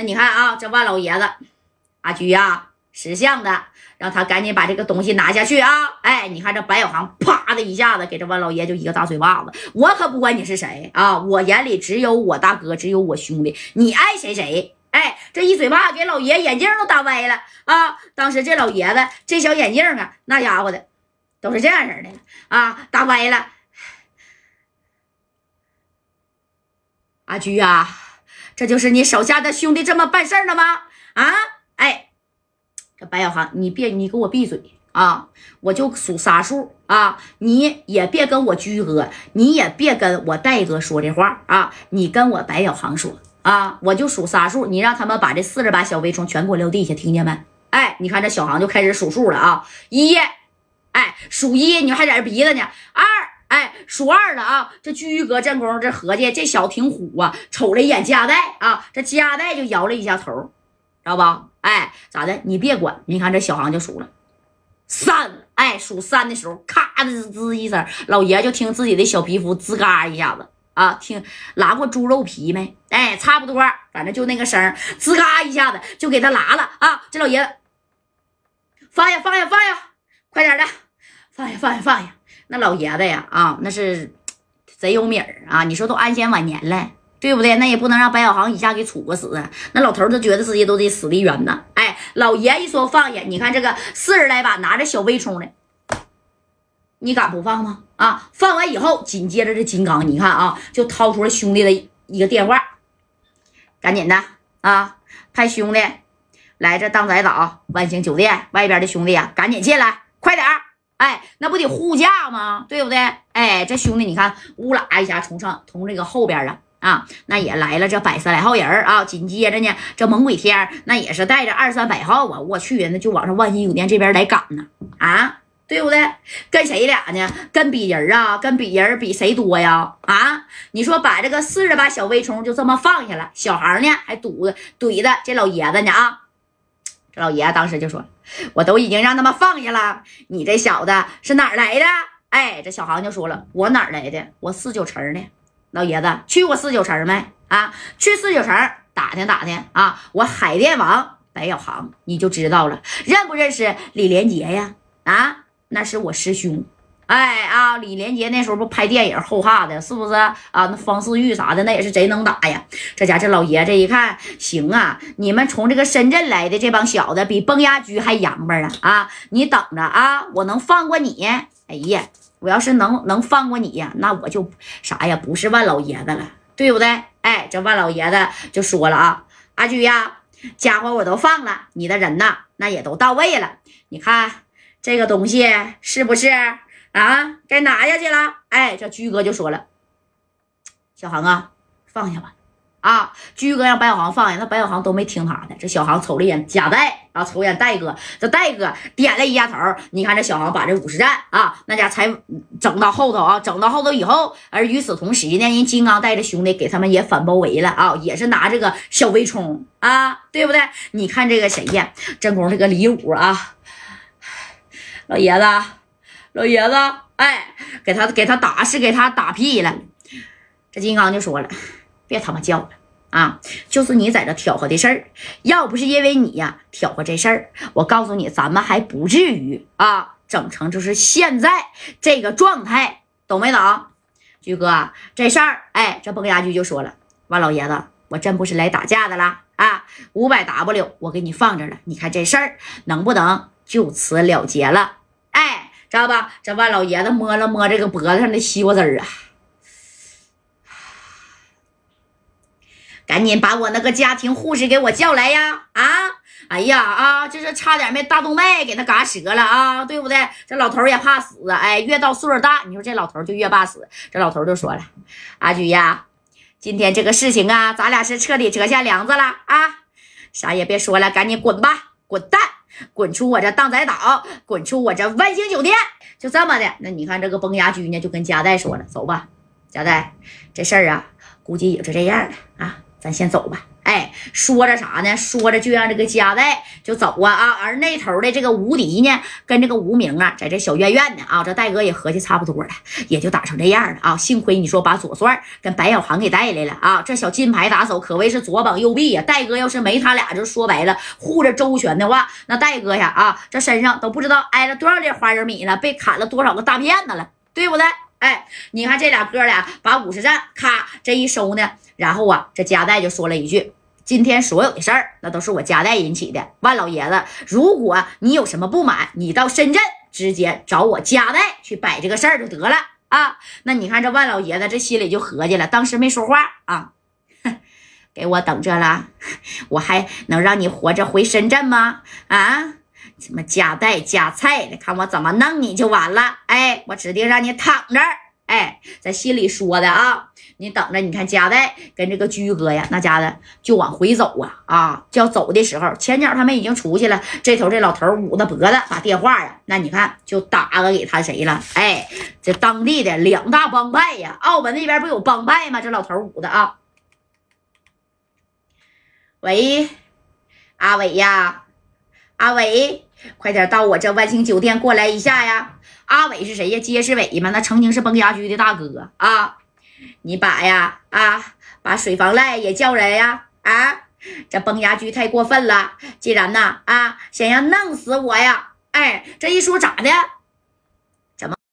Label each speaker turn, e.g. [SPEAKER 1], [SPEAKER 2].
[SPEAKER 1] 那你看啊，这万老爷子，阿菊呀，识相的，让他赶紧把这个东西拿下去啊！哎，你看这白小航，啪的一下子给这万老爷就一个大嘴巴子。我可不管你是谁啊，我眼里只有我大哥，只有我兄弟，你爱谁谁。哎，这一嘴巴给老爷眼镜都打歪了啊！当时这老爷子这小眼镜啊，那家伙的都是这样式的啊，打歪了。阿菊呀，这就是你手下的兄弟这么办事的吗？啊，哎，这白小航，你别，你给我闭嘴啊！我就数仨数啊，你也别跟我居哥，你也别跟我戴哥说这话啊，你跟我白小航说。啊！我就数仨数，你让他们把这四十把小微虫全给我撂地下，听见没？哎，你看这小航就开始数数了啊！一，哎，数一，你还在这鼻子呢。二，哎，数二了啊！这居哥正宫这合计，这小子挺虎啊，瞅了一眼加代啊，这加代就摇了一下头，知道吧？哎，咋的？你别管，你看这小航就数了三，哎，数三的时候，咔的吱一声，老爷就听自己的小皮肤吱嘎一下子。啊，听拉过猪肉皮没？哎，差不多，反正就那个声儿，吱嘎一下子就给他拉了啊！这老爷子，放下，放下，放下，快点的，放下，放下，放下。那老爷子呀，啊，那是贼有米儿啊！你说都安享晚年了，对不对？那也不能让白小航一下给处个死啊！那老头就觉得自己都得死的冤呐！哎，老爷一说放下，你看这个四十来把拿着小微冲的。你敢不放吗？啊！放完以后，紧接着这金刚，你看啊，就掏出了兄弟的一个电话，赶紧的啊，派兄弟来这当仔岛万兴酒店外边的兄弟啊，赶紧进来，快点儿！哎，那不得护驾吗？对不对？哎，这兄弟你看，乌啦一下冲上，从这个后边啊啊，那也来了这百十来号人啊。紧接着呢，这猛鬼天那也是带着二三百号啊，我去，那就往上万兴酒店这边来赶呢啊。对不对？跟谁俩呢？跟比人啊？跟比人比谁多呀？啊！你说把这个四十把小微虫就这么放下了，小孩呢还堵着怼着这老爷子呢啊！老爷子当时就说：“我都已经让他们放下了，你这小子是哪儿来的？”哎，这小航就说了：“我哪儿来的？我四九城的。老爷子去过四九城没？啊，去四九城打听打听啊！我海淀王白小航，你就知道了，认不认识李连杰呀？啊！”那是我师兄，哎啊，李连杰那时候不拍电影《后怕》的，是不是啊？那方世玉啥的，那也是贼能打呀。这家这老爷子一看，行啊，你们从这个深圳来的这帮小子比崩牙驹还洋巴啊！啊，你等着啊，我能放过你？哎呀，我要是能能放过你呀，那我就啥呀，不是万老爷子了，对不对？哎，这万老爷子就说了啊，阿驹呀，家伙我都放了，你的人呐，那也都到位了，你看。这个东西是不是啊？该拿下去了。哎，这居哥就说了：“小航啊，放下吧。”啊，居哥让白小航放下，那白小航都没听他的。这小航瞅了一眼贾代，啊，瞅一眼戴哥，这戴哥点了一下头。你看这小航把这五十战啊，那家才整到后头啊，整到后头以后，而与此同时呢，人金刚带着兄弟给他们也反包围了啊，也是拿这个小微冲啊，对不对？你看这个谁呀？正宫这个李武啊。老爷子，老爷子，哎，给他给他打是给他打屁了。这金刚就说了：“别他妈叫了啊！就是你在这挑和的事儿，要不是因为你呀挑和这事儿，我告诉你，咱们还不至于啊整成就是现在这个状态，懂没懂？菊哥，这事儿，哎，这崩牙驹就说了：万老爷子，我真不是来打架的啦啊！五百 W 我给你放这了，你看这事儿能不能就此了结了？”知道吧？这万老爷子摸了摸这个脖子上的西瓜汁儿啊，赶紧把我那个家庭护士给我叫来呀！啊，哎呀啊，这是差点没大动脉给他嘎折了啊，对不对？这老头也怕死，哎，越到岁数大，你说这老头就越怕死。这老头就说了：“阿菊呀，今天这个事情啊，咱俩是彻底折下梁子了啊，啥也别说了，赶紧滚吧，滚蛋！”滚出我这荡仔岛，滚出我这万星酒店，就这么的。那你看这个崩牙驹呢，就跟加代说了：“走吧，加代，这事儿啊，估计也就这样了啊，咱先走吧。”哎，说着啥呢？说着就让这个夹带就走啊啊！而那头的这个吴迪呢，跟这个吴明啊，在这小院院呢啊，这戴哥也合计差不多了，也就打成这样了啊。幸亏你说把左帅跟白小航给带来了啊，这小金牌打手可谓是左膀右臂呀。戴哥要是没他俩，就说白了护着周全的话，那戴哥呀啊，这身上都不知道挨了多少粒花生米了，被砍了多少个大辫子了，对不对？哎，你看这俩哥俩把五十战咔这一收呢，然后啊，这夹带就说了一句。今天所有的事儿，那都是我家代引起的。万老爷子，如果你有什么不满，你到深圳直接找我家代去摆这个事儿就得了啊。那你看这万老爷子这心里就合计了，当时没说话啊，给我等着了，我还能让你活着回深圳吗？啊，什么夹带夹菜的，看我怎么弄你就完了。哎，我指定让你躺着。哎，在心里说的啊，你等着，你看夹带跟这个居哥呀，那家的就往回走啊啊，就要走的时候，前脚他们已经出去了，这头这老头捂着脖子把电话呀，那你看就打个给他谁了？哎，这当地的两大帮派呀，澳门那边不有帮派吗？这老头捂的啊，喂，阿伟呀，阿伟，快点到我这万兴酒店过来一下呀。阿伟是谁呀？街市伟吗？那曾经是崩牙驹的大哥啊！你把呀啊，把水房赖也叫人呀啊！这崩牙驹太过分了，既然呐啊，想要弄死我呀！哎，这一说咋的？